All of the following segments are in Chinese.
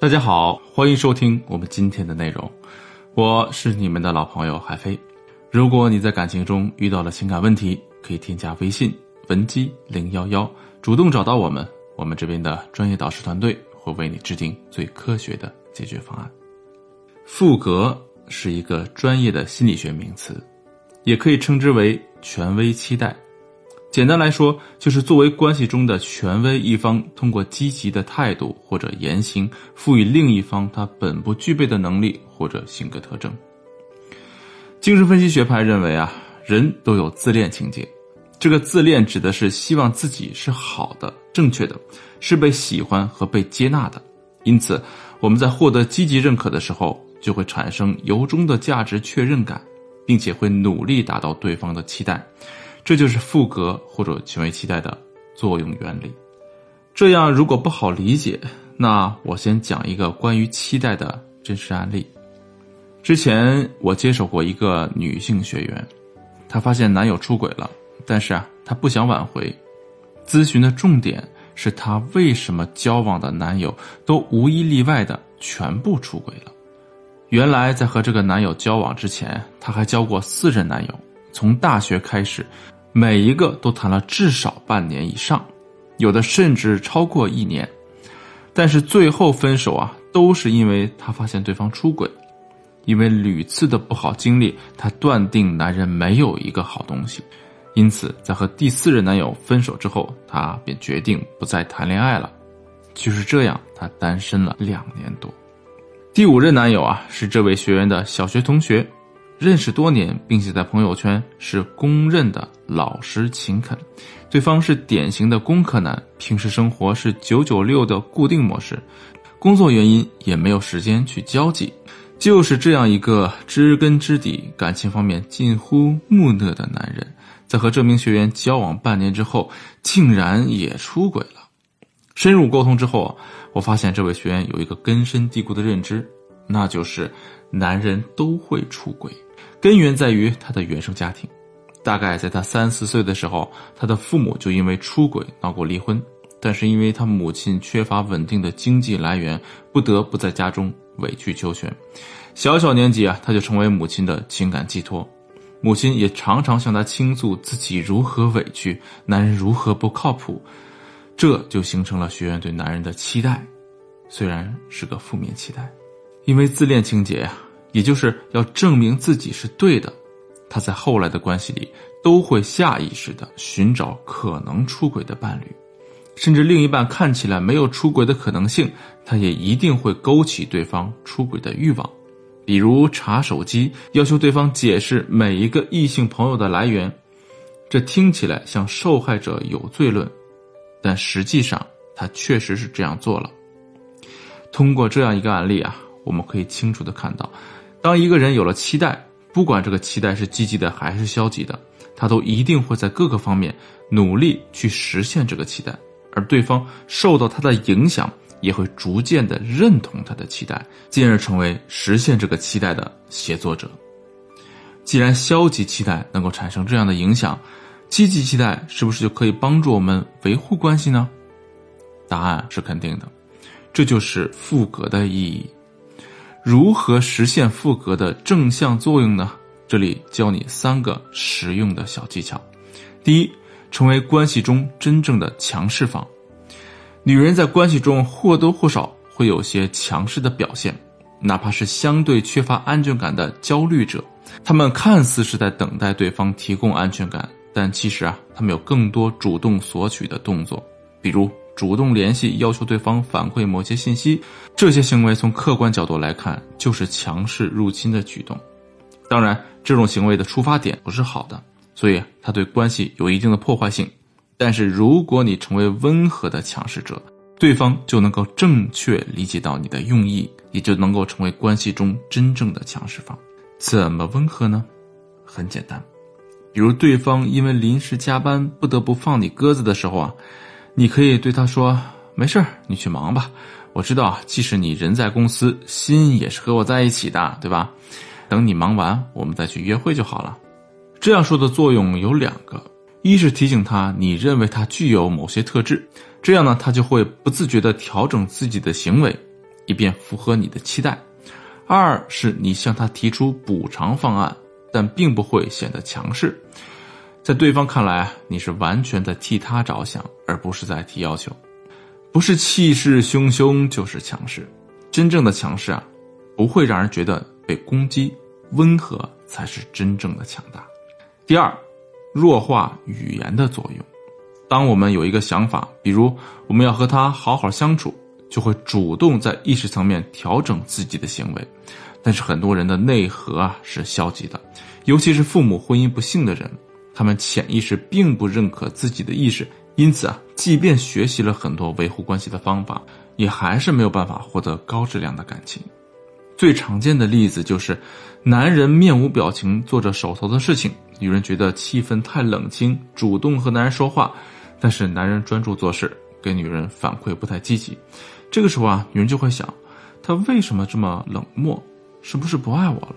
大家好，欢迎收听我们今天的内容，我是你们的老朋友海飞。如果你在感情中遇到了情感问题，可以添加微信文姬零幺幺，主动找到我们，我们这边的专业导师团队会为你制定最科学的解决方案。赋格是一个专业的心理学名词，也可以称之为权威期待。简单来说，就是作为关系中的权威一方，通过积极的态度或者言行，赋予另一方他本不具备的能力或者性格特征。精神分析学派认为啊，人都有自恋情节，这个自恋指的是希望自己是好的、正确的，是被喜欢和被接纳的。因此，我们在获得积极认可的时候，就会产生由衷的价值确认感，并且会努力达到对方的期待。这就是赋格或者权威期待的作用原理。这样如果不好理解，那我先讲一个关于期待的真实案例。之前我接手过一个女性学员，她发现男友出轨了，但是啊，她不想挽回。咨询的重点是她为什么交往的男友都无一例外的全部出轨了。原来在和这个男友交往之前，她还交过四任男友，从大学开始。每一个都谈了至少半年以上，有的甚至超过一年，但是最后分手啊，都是因为她发现对方出轨，因为屡次的不好经历，她断定男人没有一个好东西，因此在和第四任男友分手之后，她便决定不再谈恋爱了。就是这样，她单身了两年多。第五任男友啊，是这位学员的小学同学。认识多年，并且在朋友圈是公认的老实勤恳，对方是典型的工科男，平时生活是九九六的固定模式，工作原因也没有时间去交际，就是这样一个知根知底、感情方面近乎木讷的男人，在和这名学员交往半年之后，竟然也出轨了。深入沟通之后，我发现这位学员有一个根深蒂固的认知，那就是男人都会出轨。根源在于他的原生家庭，大概在他三四岁的时候，他的父母就因为出轨闹过离婚，但是因为他母亲缺乏稳定的经济来源，不得不在家中委曲求全。小小年纪啊，他就成为母亲的情感寄托，母亲也常常向他倾诉自己如何委屈，男人如何不靠谱，这就形成了学员对男人的期待，虽然是个负面期待，因为自恋情节呀。也就是要证明自己是对的，他在后来的关系里都会下意识的寻找可能出轨的伴侣，甚至另一半看起来没有出轨的可能性，他也一定会勾起对方出轨的欲望，比如查手机，要求对方解释每一个异性朋友的来源。这听起来像受害者有罪论，但实际上他确实是这样做了。通过这样一个案例啊，我们可以清楚的看到。当一个人有了期待，不管这个期待是积极的还是消极的，他都一定会在各个方面努力去实现这个期待，而对方受到他的影响，也会逐渐的认同他的期待，进而成为实现这个期待的协作者。既然消极期待能够产生这样的影响，积极期待是不是就可以帮助我们维护关系呢？答案是肯定的，这就是赋格的意义。如何实现赋格的正向作用呢？这里教你三个实用的小技巧。第一，成为关系中真正的强势方。女人在关系中或多或少会有些强势的表现，哪怕是相对缺乏安全感的焦虑者，他们看似是在等待对方提供安全感，但其实啊，他们有更多主动索取的动作，比如。主动联系，要求对方反馈某些信息，这些行为从客观角度来看就是强势入侵的举动。当然，这种行为的出发点不是好的，所以它对关系有一定的破坏性。但是，如果你成为温和的强势者，对方就能够正确理解到你的用意，也就能够成为关系中真正的强势方。怎么温和呢？很简单，比如对方因为临时加班不得不放你鸽子的时候啊。你可以对他说：“没事，你去忙吧。我知道，即使你人在公司，心也是和我在一起的，对吧？等你忙完，我们再去约会就好了。”这样说的作用有两个：一是提醒他你认为他具有某些特质，这样呢，他就会不自觉地调整自己的行为；以便符合你的期待；二是你向他提出补偿方案，但并不会显得强势。在对方看来，你是完全在替他着想，而不是在提要求。不是气势汹汹，就是强势。真正的强势啊，不会让人觉得被攻击，温和才是真正的强大。第二，弱化语言的作用。当我们有一个想法，比如我们要和他好好相处，就会主动在意识层面调整自己的行为。但是很多人的内核啊是消极的，尤其是父母婚姻不幸的人。他们潜意识并不认可自己的意识，因此啊，即便学习了很多维护关系的方法，也还是没有办法获得高质量的感情。最常见的例子就是，男人面无表情做着手头的事情，女人觉得气氛太冷清，主动和男人说话，但是男人专注做事，给女人反馈不太积极。这个时候啊，女人就会想，他为什么这么冷漠？是不是不爱我了？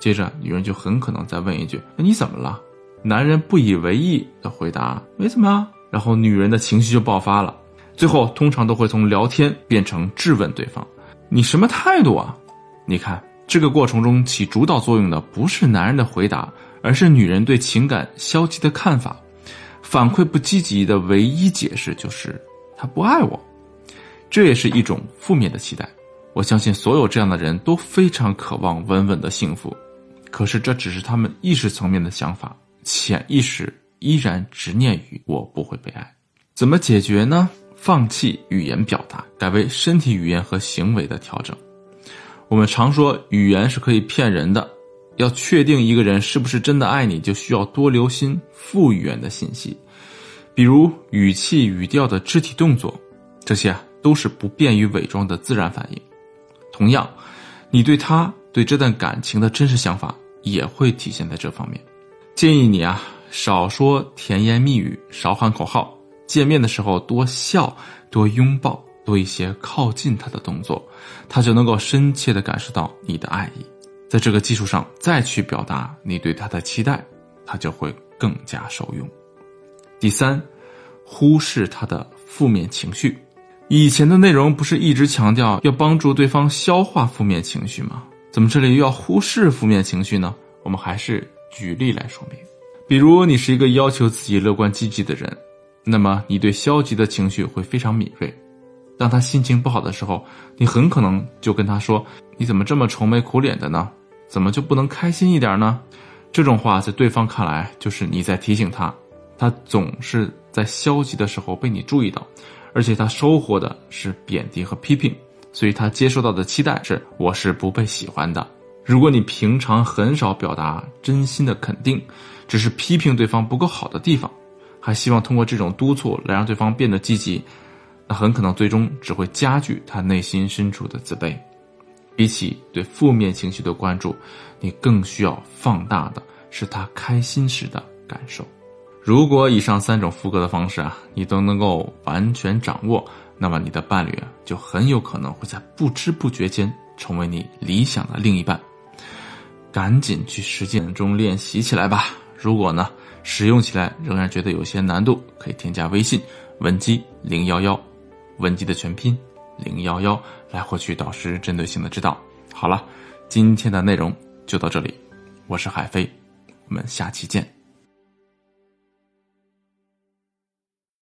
接着，女人就很可能再问一句：“那你怎么了？”男人不以为意的回答：“没怎么啊。”然后女人的情绪就爆发了，最后通常都会从聊天变成质问对方：“你什么态度啊？”你看，这个过程中起主导作用的不是男人的回答，而是女人对情感消极的看法。反馈不积极的唯一解释就是他不爱我，这也是一种负面的期待。我相信所有这样的人都非常渴望稳稳的幸福，可是这只是他们意识层面的想法。潜意识依然执念于我不会被爱，怎么解决呢？放弃语言表达，改为身体语言和行为的调整。我们常说语言是可以骗人的，要确定一个人是不是真的爱你，就需要多留心副语言的信息，比如语气、语调的肢体动作，这些啊都是不便于伪装的自然反应。同样，你对他对这段感情的真实想法也会体现在这方面。建议你啊，少说甜言蜜语，少喊口号。见面的时候多笑，多拥抱，多一些靠近他的动作，他就能够深切的感受到你的爱意。在这个基础上再去表达你对他的期待，他就会更加受用。第三，忽视他的负面情绪。以前的内容不是一直强调要帮助对方消化负面情绪吗？怎么这里又要忽视负面情绪呢？我们还是。举例来说明，比如你是一个要求自己乐观积极的人，那么你对消极的情绪会非常敏锐。当他心情不好的时候，你很可能就跟他说：“你怎么这么愁眉苦脸的呢？怎么就不能开心一点呢？”这种话在对方看来就是你在提醒他，他总是在消极的时候被你注意到，而且他收获的是贬低和批评，所以他接收到的期待是：我是不被喜欢的。如果你平常很少表达真心的肯定，只是批评对方不够好的地方，还希望通过这种督促来让对方变得积极，那很可能最终只会加剧他内心深处的自卑。比起对负面情绪的关注，你更需要放大的是他开心时的感受。如果以上三种副歌的方式啊，你都能够完全掌握，那么你的伴侣，就很有可能会在不知不觉间成为你理想的另一半。赶紧去实践中练习起来吧！如果呢，使用起来仍然觉得有些难度，可以添加微信文姬零幺幺，文姬的全拼零幺幺，来获取导师针对性的指导。好了，今天的内容就到这里，我是海飞，我们下期见。